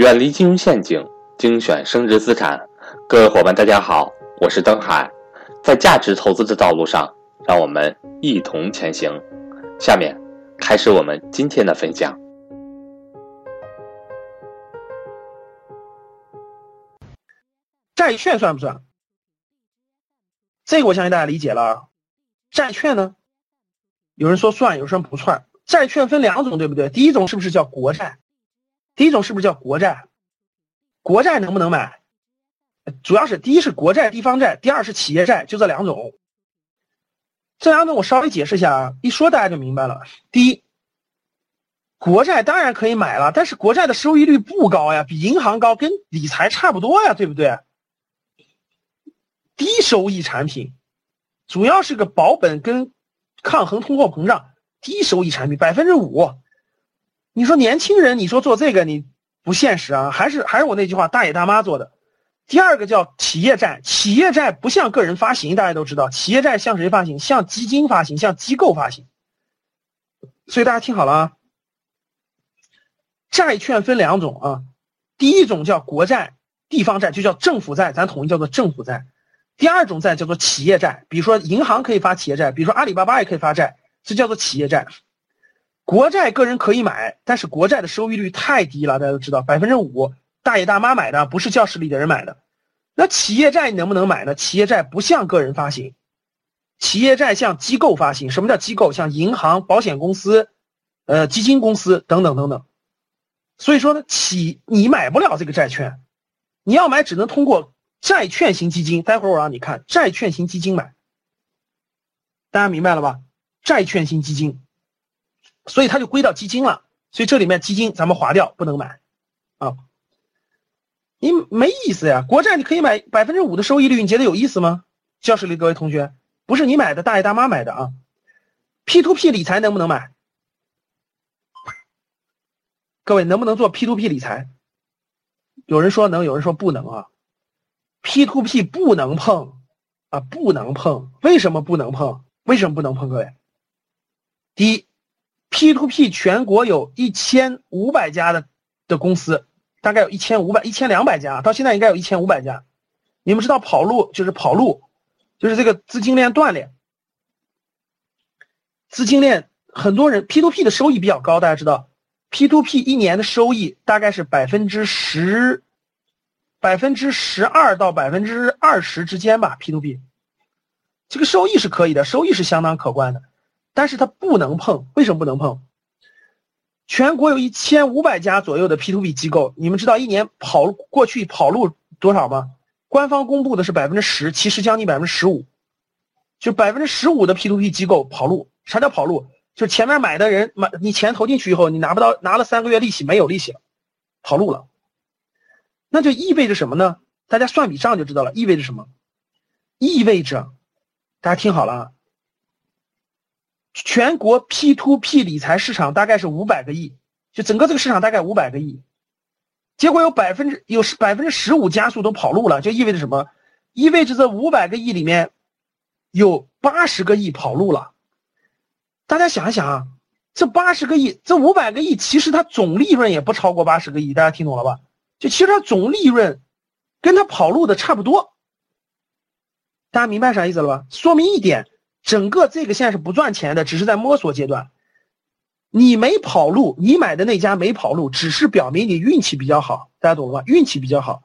远离金融陷阱，精选升值资产。各位伙伴，大家好，我是登海。在价值投资的道路上，让我们一同前行。下面开始我们今天的分享。债券算不算？这个我相信大家理解了。债券呢，有人说算，有人说不算。债券分两种，对不对？第一种是不是叫国债？第一种是不是叫国债？国债能不能买？主要是第一是国债、地方债，第二是企业债，就这两种。这两种我稍微解释一下啊，一说大家就明白了。第一，国债当然可以买了，但是国债的收益率不高呀，比银行高，跟理财差不多呀，对不对？低收益产品，主要是个保本跟抗衡通货膨胀，低收益产品百分之五。你说年轻人，你说做这个你不现实啊？还是还是我那句话，大爷大妈做的。第二个叫企业债，企业债不向个人发行，大家都知道，企业债向谁发行？向基金发行，向机构发行。所以大家听好了啊，债券分两种啊，第一种叫国债、地方债，就叫政府债，咱统一叫做政府债。第二种债叫做企业债，比如说银行可以发企业债，比如说阿里巴巴也可以发债，这叫做企业债。国债个人可以买，但是国债的收益率太低了，大家都知道，百分之五，大爷大妈买的，不是教室里的人买的。那企业债能不能买呢？企业债不向个人发行，企业债向机构发行。什么叫机构？像银行、保险公司、呃基金公司等等等等。所以说呢，企你买不了这个债券，你要买只能通过。债券型基金，待会儿我让你看债券型基金买，大家明白了吧？债券型基金，所以它就归到基金了。所以这里面基金咱们划掉，不能买啊！你没意思呀，国债你可以买百分之五的收益率，你觉得有意思吗？教室里各位同学，不是你买的，大爷大妈买的啊。P to P 理财能不能买？各位能不能做 P to P 理财？有人说能，有人说不能啊。P to P 不能碰啊，不能碰。为什么不能碰？为什么不能碰？各位，第一，P to P 全国有一千五百家的的公司，大概有一千五百、一千两百家，到现在应该有一千五百家。你们知道跑路就是跑路，就是这个资金链断裂。资金链很多人 P to P 的收益比较高，大家知道，P to P 一年的收益大概是百分之十。百分之十二到百分之二十之间吧，P to P，这个收益是可以的，收益是相当可观的，但是它不能碰，为什么不能碰？全国有一千五百家左右的 P to P 机构，你们知道一年跑过去跑路多少吗？官方公布的是百分之十，其实将近百分之十五，就百分之十五的 P to P 机构跑路。啥叫跑路？就前面买的人买你钱投进去以后，你拿不到，拿了三个月利息没有利息了，跑路了。那就意味着什么呢？大家算笔账就知道了。意味着什么？意味着，大家听好了，全国 P to P 理财市场大概是五百个亿，就整个这个市场大概五百个亿，结果有百分之有百分之十五加速都跑路了，就意味着什么？意味着这五百个亿里面有八十个亿跑路了。大家想一想啊，这八十个亿，这五百个亿其实它总利润也不超过八十个亿，大家听懂了吧？就其实它总利润，跟它跑路的差不多，大家明白啥意思了吧？说明一点，整个这个现在是不赚钱的，只是在摸索阶段。你没跑路，你买的那家没跑路，只是表明你运气比较好，大家懂了吧？运气比较好，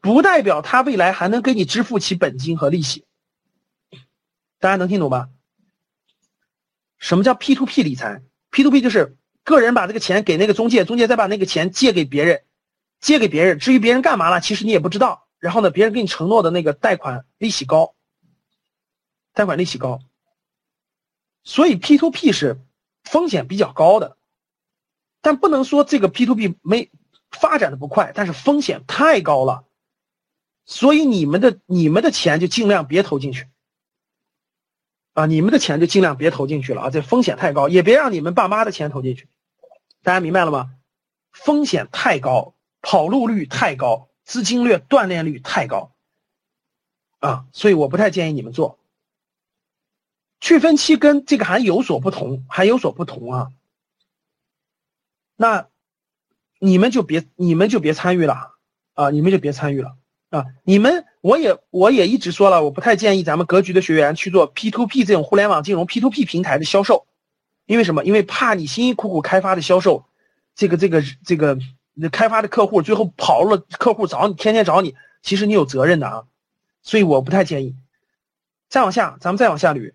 不代表他未来还能给你支付起本金和利息。大家能听懂吧？什么叫 P to P 理财？P to P 就是个人把这个钱给那个中介，中介再把那个钱借给别人。借给别人，至于别人干嘛了，其实你也不知道。然后呢，别人给你承诺的那个贷款利息高，贷款利息高，所以 P to P 是风险比较高的，但不能说这个 P to P 没发展的不快，但是风险太高了，所以你们的你们的钱就尽量别投进去啊，你们的钱就尽量别投进去了啊，这风险太高，也别让你们爸妈的钱投进去，大家明白了吗？风险太高。跑路率太高，资金链断裂率太高，啊，所以我不太建议你们做。去分期跟这个还有所不同，还有所不同啊。那你们就别你们就别参与了啊！你们就别参与了啊！你们我也我也一直说了，我不太建议咱们格局的学员去做 P to P 这种互联网金融 P to P 平台的销售，因为什么？因为怕你辛辛苦苦开发的销售，这个这个这个开发的客户最后跑了，客户找你天天找你，其实你有责任的啊，所以我不太建议。再往下，咱们再往下捋，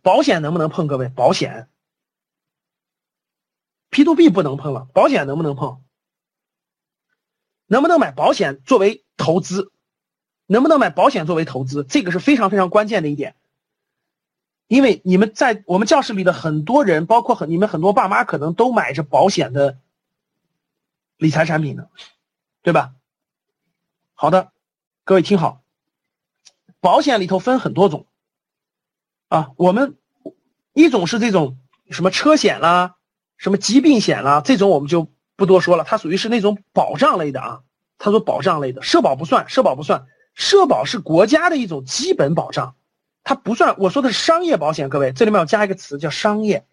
保险能不能碰？各位，保险。P to B 不能碰了，保险能不能碰？能不能买保险作为投资？能不能买保险作为投资？这个是非常非常关键的一点。因为你们在我们教室里的很多人，包括很你们很多爸妈，可能都买着保险的理财产品呢，对吧？好的，各位听好，保险里头分很多种啊。我们一种是这种什么车险啦。什么疾病险啦，这种我们就不多说了，它属于是那种保障类的啊。他说保障类的，社保不算，社保不算，社保是国家的一种基本保障，它不算。我说的是商业保险，各位这里面要加一个词叫商业。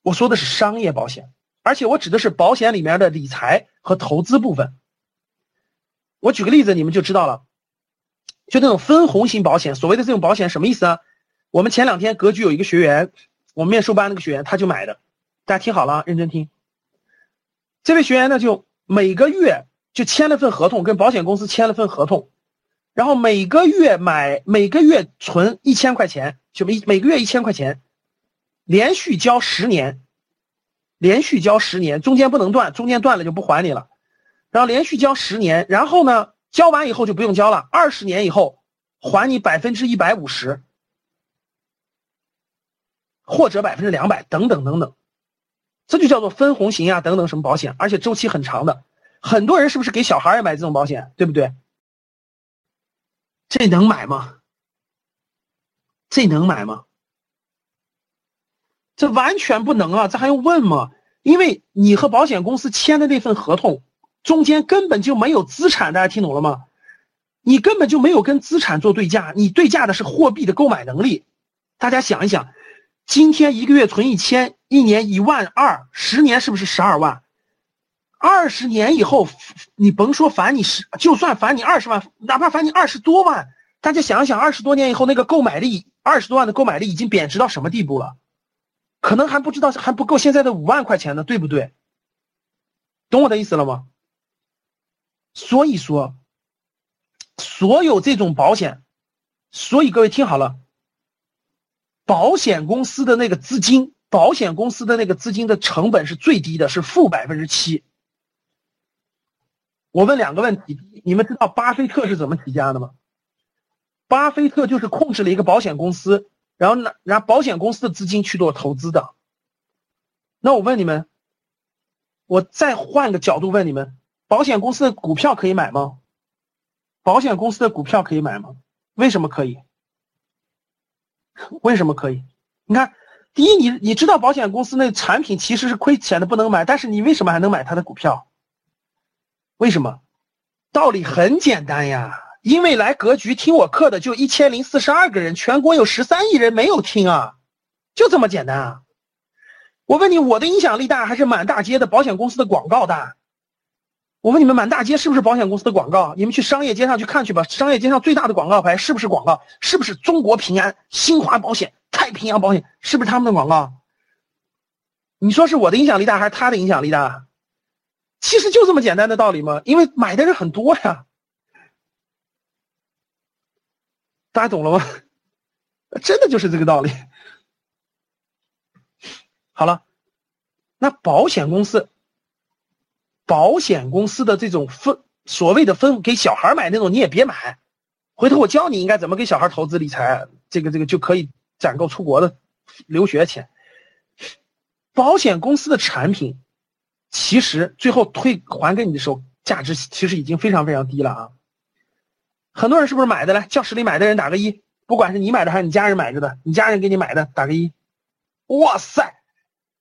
我说的是商业保险，而且我指的是保险里面的理财和投资部分。我举个例子，你们就知道了，就那种分红型保险，所谓的这种保险什么意思啊？我们前两天格局有一个学员，我们面授班那个学员他就买的。大家听好了，认真听。这位学员呢，就每个月就签了份合同，跟保险公司签了份合同，然后每个月买，每个月存一千块钱，就每每个月一千块钱，连续交十年，连续交十年，中间不能断，中间断了就不还你了。然后连续交十年，然后呢，交完以后就不用交了，二十年以后还你百分之一百五十，或者百分之两百，等等等等。这就叫做分红型啊，等等什么保险，而且周期很长的。很多人是不是给小孩也买这种保险，对不对？这能买吗？这能买吗？这完全不能啊！这还用问吗？因为你和保险公司签的那份合同中间根本就没有资产，大家听懂了吗？你根本就没有跟资产做对价，你对价的是货币的购买能力。大家想一想。今天一个月存一千，一年一万二，十年是不是十二万？二十年以后，你甭说返你十，就算返你二十万，哪怕返你二十多万，大家想想，二十多年以后那个购买力，二十多万的购买力已经贬值到什么地步了？可能还不知道还不够现在的五万块钱呢，对不对？懂我的意思了吗？所以说，所有这种保险，所以各位听好了。保险公司的那个资金，保险公司的那个资金的成本是最低的，是负百分之七。我问两个问题，你们知道巴菲特是怎么起家的吗？巴菲特就是控制了一个保险公司，然后拿拿保险公司的资金去做投资的。那我问你们，我再换个角度问你们，保险公司的股票可以买吗？保险公司的股票可以买吗？为什么可以？为什么可以？你看，第一，你你知道保险公司那产品其实是亏钱的，不能买，但是你为什么还能买它的股票？为什么？道理很简单呀，因为来格局听我课的就一千零四十二个人，全国有十三亿人没有听啊，就这么简单啊！我问你，我的影响力大还是满大街的保险公司的广告大？我问你们，满大街是不是保险公司的广告？你们去商业街上去看去吧。商业街上最大的广告牌是不是广告？是不是中国平安、新华保险、太平洋保险？是不是他们的广告？你说是我的影响力大还是他的影响力大？其实就这么简单的道理嘛。因为买的人很多呀，大家懂了吗？真的就是这个道理。好了，那保险公司。保险公司的这种分所谓的分给小孩买那种你也别买，回头我教你应该怎么给小孩投资理财，这个这个就可以攒够出国的留学钱。保险公司的产品其实最后退还给你的时候，价值其实已经非常非常低了啊。很多人是不是买的来教室里买的人打个一，不管是你买的还是你家人买着的，你家人给你买的打个一。哇塞，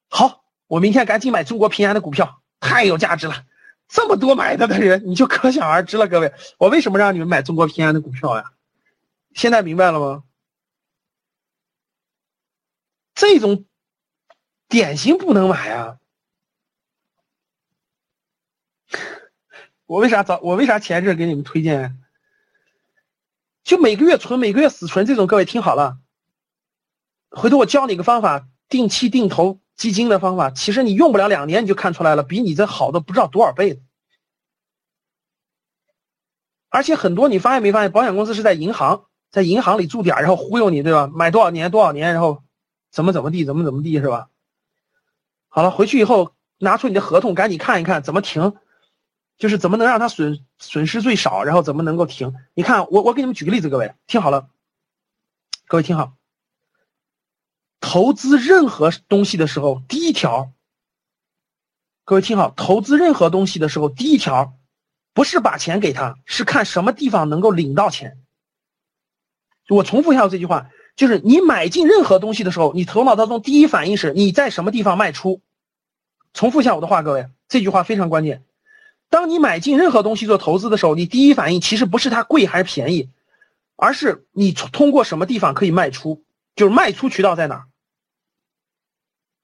好，我明天赶紧买中国平安的股票。太有价值了，这么多买它的人，你就可想而知了。各位，我为什么让你们买中国平安的股票呀？现在明白了吗？这种典型不能买啊！我为啥早？我为啥前一阵给你们推荐？就每个月存，每个月死存这种，各位听好了。回头我教你个方法，定期定投基金的方法，其实你用不了两年你就看出来了，比你这好的不知道多少倍。而且很多你发现没发现，保险公司是在银行，在银行里驻点，然后忽悠你，对吧？买多少年多少年，然后怎么怎么地，怎么怎么地，是吧？好了，回去以后拿出你的合同，赶紧看一看怎么停，就是怎么能让它损损失最少，然后怎么能够停？你看，我我给你们举个例子，各位听好了，各位听好，投资任何东西的时候，第一条，各位听好，投资任何东西的时候，第一条，不是把钱给他，是看什么地方能够领到钱。我重复一下这句话。就是你买进任何东西的时候，你头脑当中第一反应是你在什么地方卖出。重复一下我的话，各位，这句话非常关键。当你买进任何东西做投资的时候，你第一反应其实不是它贵还是便宜，而是你通过什么地方可以卖出，就是卖出渠道在哪儿。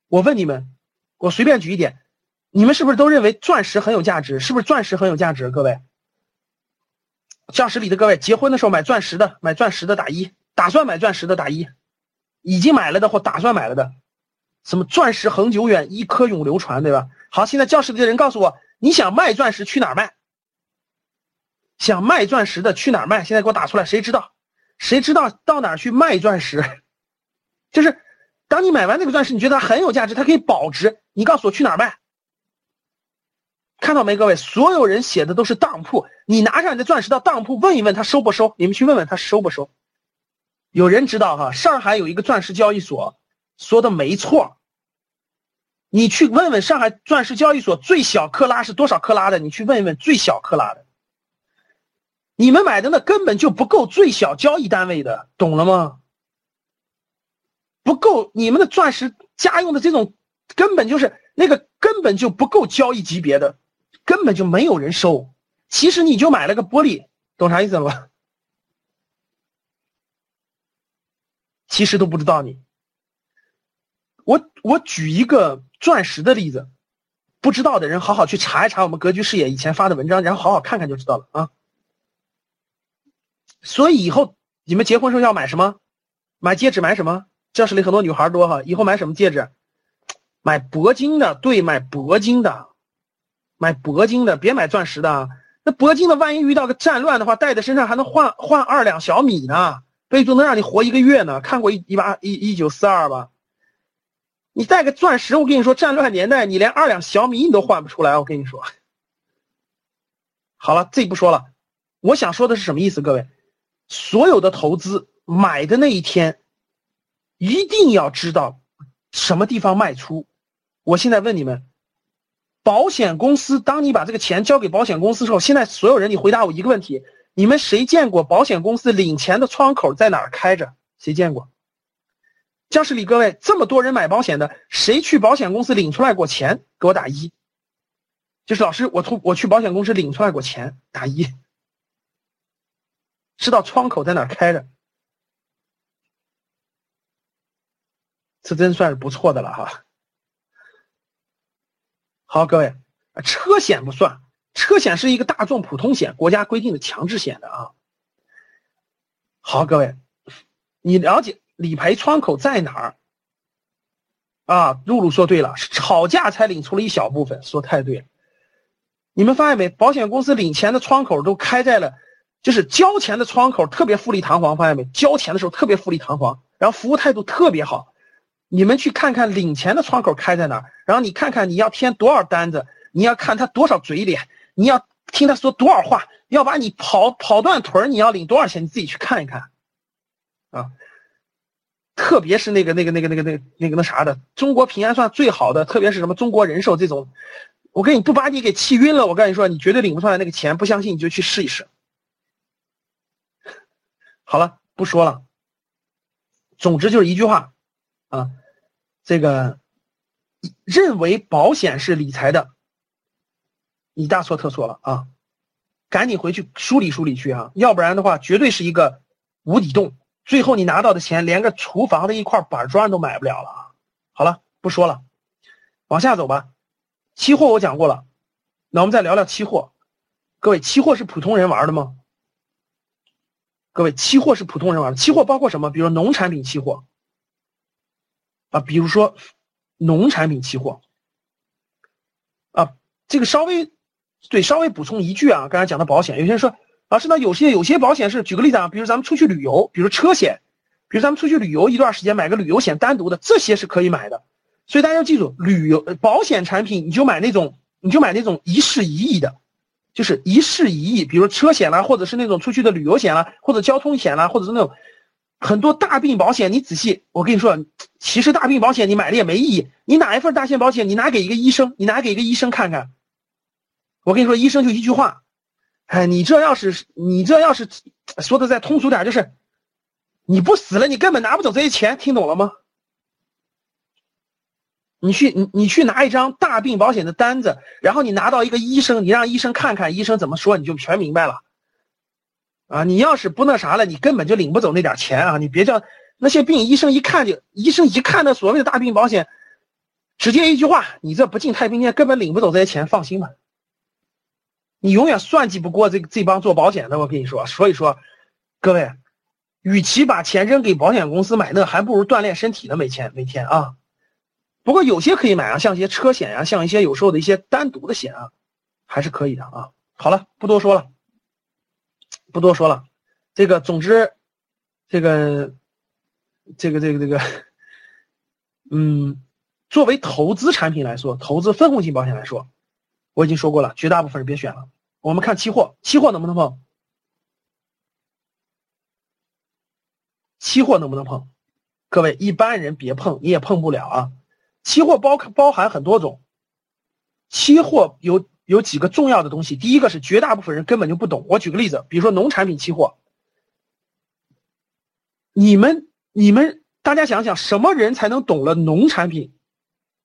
我问你们，我随便举一点，你们是不是都认为钻石很有价值？是不是钻石很有价值？各位，教室里的各位，结婚的时候买钻石的，买钻石的打一。打算买钻石的打一，已经买了的或打算买了的，什么钻石恒久远，一颗永流传，对吧？好，现在教室里的人告诉我，你想卖钻石去哪儿卖？想卖钻石的去哪儿卖？现在给我打出来，谁知道？谁知道到哪儿去卖钻石？就是当你买完那个钻石，你觉得它很有价值，它可以保值，你告诉我去哪儿卖？看到没，各位？所有人写的都是当铺，你拿上你的钻石到当铺问一问他收不收？你们去问问他收不收？有人知道哈？上海有一个钻石交易所，说的没错。你去问问上海钻石交易所最小克拉是多少克拉的？你去问一问最小克拉的。你们买的那根本就不够最小交易单位的，懂了吗？不够，你们的钻石家用的这种根本就是那个根本就不够交易级别的，根本就没有人收。其实你就买了个玻璃，懂啥意思了吧？其实都不知道你，我我举一个钻石的例子，不知道的人好好去查一查我们格局视野以前发的文章，然后好好看看就知道了啊。所以以后你们结婚时候要买什么？买戒指买什么？教室里很多女孩多哈，以后买什么戒指？买铂金的，对，买铂金的，买铂金的，别买钻石的。那铂金的万一遇到个战乱的话，戴在身上还能换换二两小米呢。备注能让你活一个月呢？看过一一八一一九四二吧？你带个钻石，我跟你说，战乱年代你连二两小米你都换不出来。我跟你说，好了，这不说了。我想说的是什么意思？各位，所有的投资买的那一天，一定要知道什么地方卖出。我现在问你们，保险公司，当你把这个钱交给保险公司的时候，现在所有人，你回答我一个问题。你们谁见过保险公司领钱的窗口在哪儿开着？谁见过？教室里各位，这么多人买保险的，谁去保险公司领出来过钱？给我打一。就是老师，我从我去保险公司领出来过钱，打一。知道窗口在哪儿开着？这真算是不错的了哈。好，各位，车险不算。车险是一个大众普通险，国家规定的强制险的啊。好，各位，你了解理赔窗口在哪儿？啊，露露说对了，吵架才领出了一小部分，说太对了。你们发现没？保险公司领钱的窗口都开在了，就是交钱的窗口特别富丽堂皇，发现没？交钱的时候特别富丽堂皇，然后服务态度特别好。你们去看看领钱的窗口开在哪儿，然后你看看你要填多少单子，你要看他多少嘴脸。你要听他说多少话，要把你跑跑断腿你要领多少钱？你自己去看一看，啊，特别是那个那个那个那个那个那个那啥的，中国平安算最好的，特别是什么中国人寿这种，我跟你不把你给气晕了，我跟你说，你绝对领不出来那个钱，不相信你就去试一试。好了，不说了，总之就是一句话，啊，这个认为保险是理财的。你大错特错了啊！赶紧回去梳理梳理去啊，要不然的话，绝对是一个无底洞。最后你拿到的钱，连个厨房的一块板砖都买不了了啊！好了，不说了，往下走吧。期货我讲过了，那我们再聊聊期货。各位。期货是普通人玩的吗？各位，期货是普通人玩的。期货包括什么？比如农产品期货啊，比如说农产品期货啊，这个稍微对稍微补充一句啊，刚才讲的保险，有些人说老师，那有些有些保险是，举个例子啊，比如咱们出去旅游，比如车险，比如咱们出去旅游一段时间买个旅游险单独的，这些是可以买的。所以大家要记住，旅游保险产品你就买那种，你就买那种一事一益的。就是一事一议，比如车险啦，或者是那种出去的旅游险啦，或者交通险啦，或者是那种很多大病保险。你仔细，我跟你说，其实大病保险你买了也没意义。你哪一份大险保险，你拿给一个医生，你拿给一个医生看看。我跟你说，医生就一句话，哎，你这要是你这要是说的再通俗点，就是你不死了，你根本拿不走这些钱，听懂了吗？你去你你去拿一张大病保险的单子，然后你拿到一个医生，你让医生看看，医生怎么说你就全明白了。啊，你要是不那啥了，你根本就领不走那点钱啊！你别叫那些病，医生一看就，医生一看那所谓的大病保险，直接一句话，你这不进太平间，根本领不走这些钱，放心吧。你永远算计不过这这帮做保险的，我跟你说。所以说，各位，与其把钱扔给保险公司买那，还不如锻炼身体呢，每天每天啊。不过有些可以买啊，像一些车险呀，像一些有时候的一些单独的险啊，还是可以的啊。好了，不多说了，不多说了。这个总之，这个，这个，这个，这个，嗯，作为投资产品来说，投资分红型保险来说，我已经说过了，绝大部分人别选了。我们看期货，期货能不能碰？期货能不能碰？各位一般人别碰，你也碰不了啊。期货包包含很多种，期货有有几个重要的东西。第一个是绝大部分人根本就不懂。我举个例子，比如说农产品期货，你们你们大家想想，什么人才能懂了农产品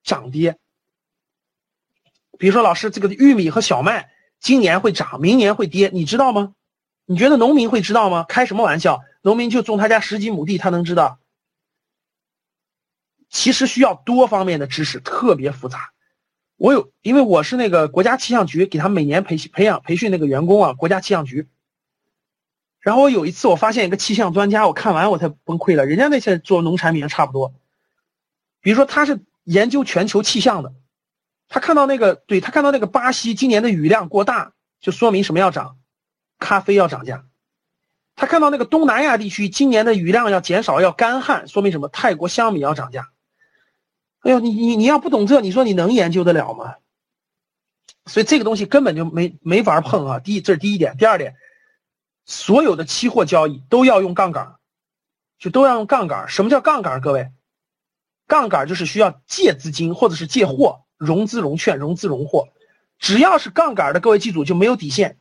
涨跌？比如说老师，这个玉米和小麦今年会涨，明年会跌，你知道吗？你觉得农民会知道吗？开什么玩笑？农民就种他家十几亩地，他能知道？其实需要多方面的知识，特别复杂。我有，因为我是那个国家气象局给他每年培培养培训那个员工啊，国家气象局。然后我有一次我发现一个气象专家，我看完我才崩溃了。人家那些做农产品差不多，比如说他是研究全球气象的，他看到那个，对他看到那个巴西今年的雨量过大，就说明什么要涨，咖啡要涨价。他看到那个东南亚地区今年的雨量要减少，要干旱，说明什么？泰国香米要涨价。哎呦，你你你要不懂这，你说你能研究得了吗？所以这个东西根本就没没法碰啊！第一，这是第一点。第二点，所有的期货交易都要用杠杆，就都要用杠杆。什么叫杠杆？各位，杠杆就是需要借资金或者是借货，融资融券，融资融货。只要是杠杆的，各位记住就没有底线，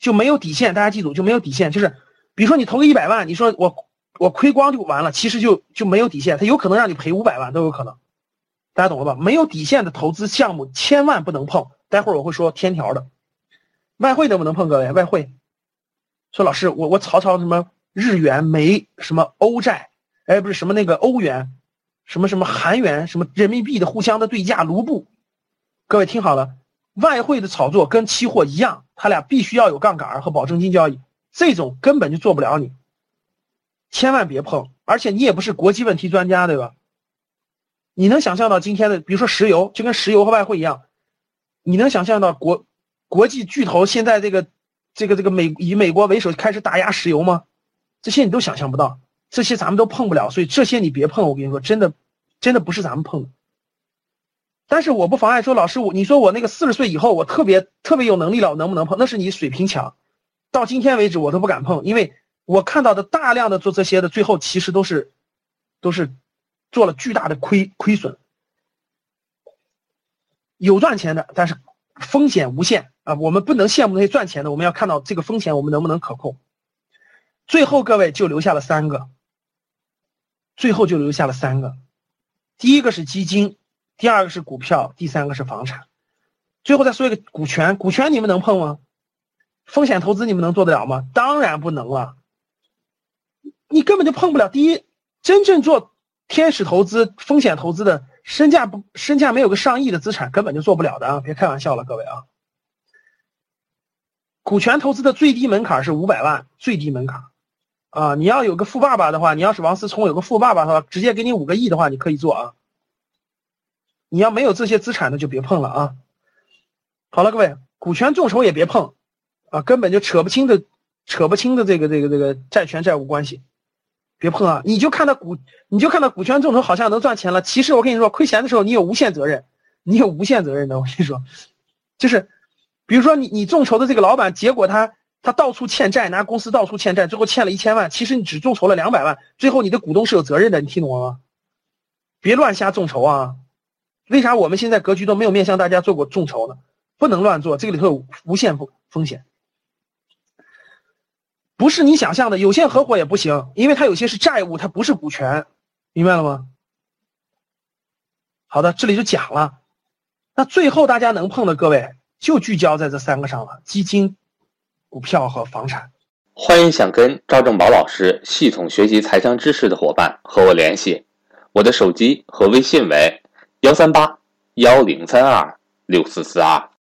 就没有底线。大家记住就没有底线，就是比如说你投个一百万，你说我。我亏光就完了，其实就就没有底线，他有可能让你赔五百万都有可能，大家懂了吧？没有底线的投资项目千万不能碰。待会儿我会说天条的，外汇能不能碰？各位，外汇，说老师，我我炒炒什么日元、美什么欧债，哎，不是什么那个欧元，什么什么韩元，什么人民币的互相的对价卢布。各位听好了，外汇的炒作跟期货一样，它俩必须要有杠杆和保证金交易，这种根本就做不了你。千万别碰，而且你也不是国际问题专家，对吧？你能想象到今天的，比如说石油，就跟石油和外汇一样，你能想象到国国际巨头现在这个这个这个美以美国为首开始打压石油吗？这些你都想象不到，这些咱们都碰不了，所以这些你别碰。我跟你说，真的，真的不是咱们碰。但是我不妨碍说，老师，我你说我那个四十岁以后，我特别特别有能力了，我能不能碰？那是你水平强，到今天为止我都不敢碰，因为。我看到的大量的做这些的，最后其实都是，都是做了巨大的亏亏损。有赚钱的，但是风险无限啊！我们不能羡慕那些赚钱的，我们要看到这个风险我们能不能可控。最后各位就留下了三个，最后就留下了三个，第一个是基金，第二个是股票，第三个是房产。最后再说一个股权，股权你们能碰吗？风险投资你们能做得了吗？当然不能了。你根本就碰不了。第一，真正做天使投资、风险投资的，身价不身价没有个上亿的资产，根本就做不了的啊！别开玩笑了，各位啊。股权投资的最低门槛是五百万，最低门槛。啊，你要有个富爸爸的话，你要是王思聪有个富爸爸的话，直接给你五个亿的话，你可以做啊。你要没有这些资产的就别碰了啊。好了，各位，股权众筹也别碰，啊，根本就扯不清的，扯不清的这个这个这个债权债务关系，别碰啊。你就看到股，你就看到股权众筹好像能赚钱了，其实我跟你说，亏钱的时候你有无限责任，你有无限责任的。我跟你说，就是，比如说你你众筹的这个老板，结果他。他到处欠债，拿公司到处欠债，最后欠了一千万。其实你只众筹了两百万，最后你的股东是有责任的，你听懂了吗？别乱瞎众筹啊！为啥我们现在格局都没有面向大家做过众筹呢？不能乱做，这个里头有无限风风险，不是你想象的。有限合伙也不行，因为它有些是债务，它不是股权，明白了吗？好的，这里就讲了。那最后大家能碰的各位，就聚焦在这三个上了：基金。股票和房产，欢迎想跟赵正宝老师系统学习财商知识的伙伴和我联系，我的手机和微信为幺三八幺零三二六四四二。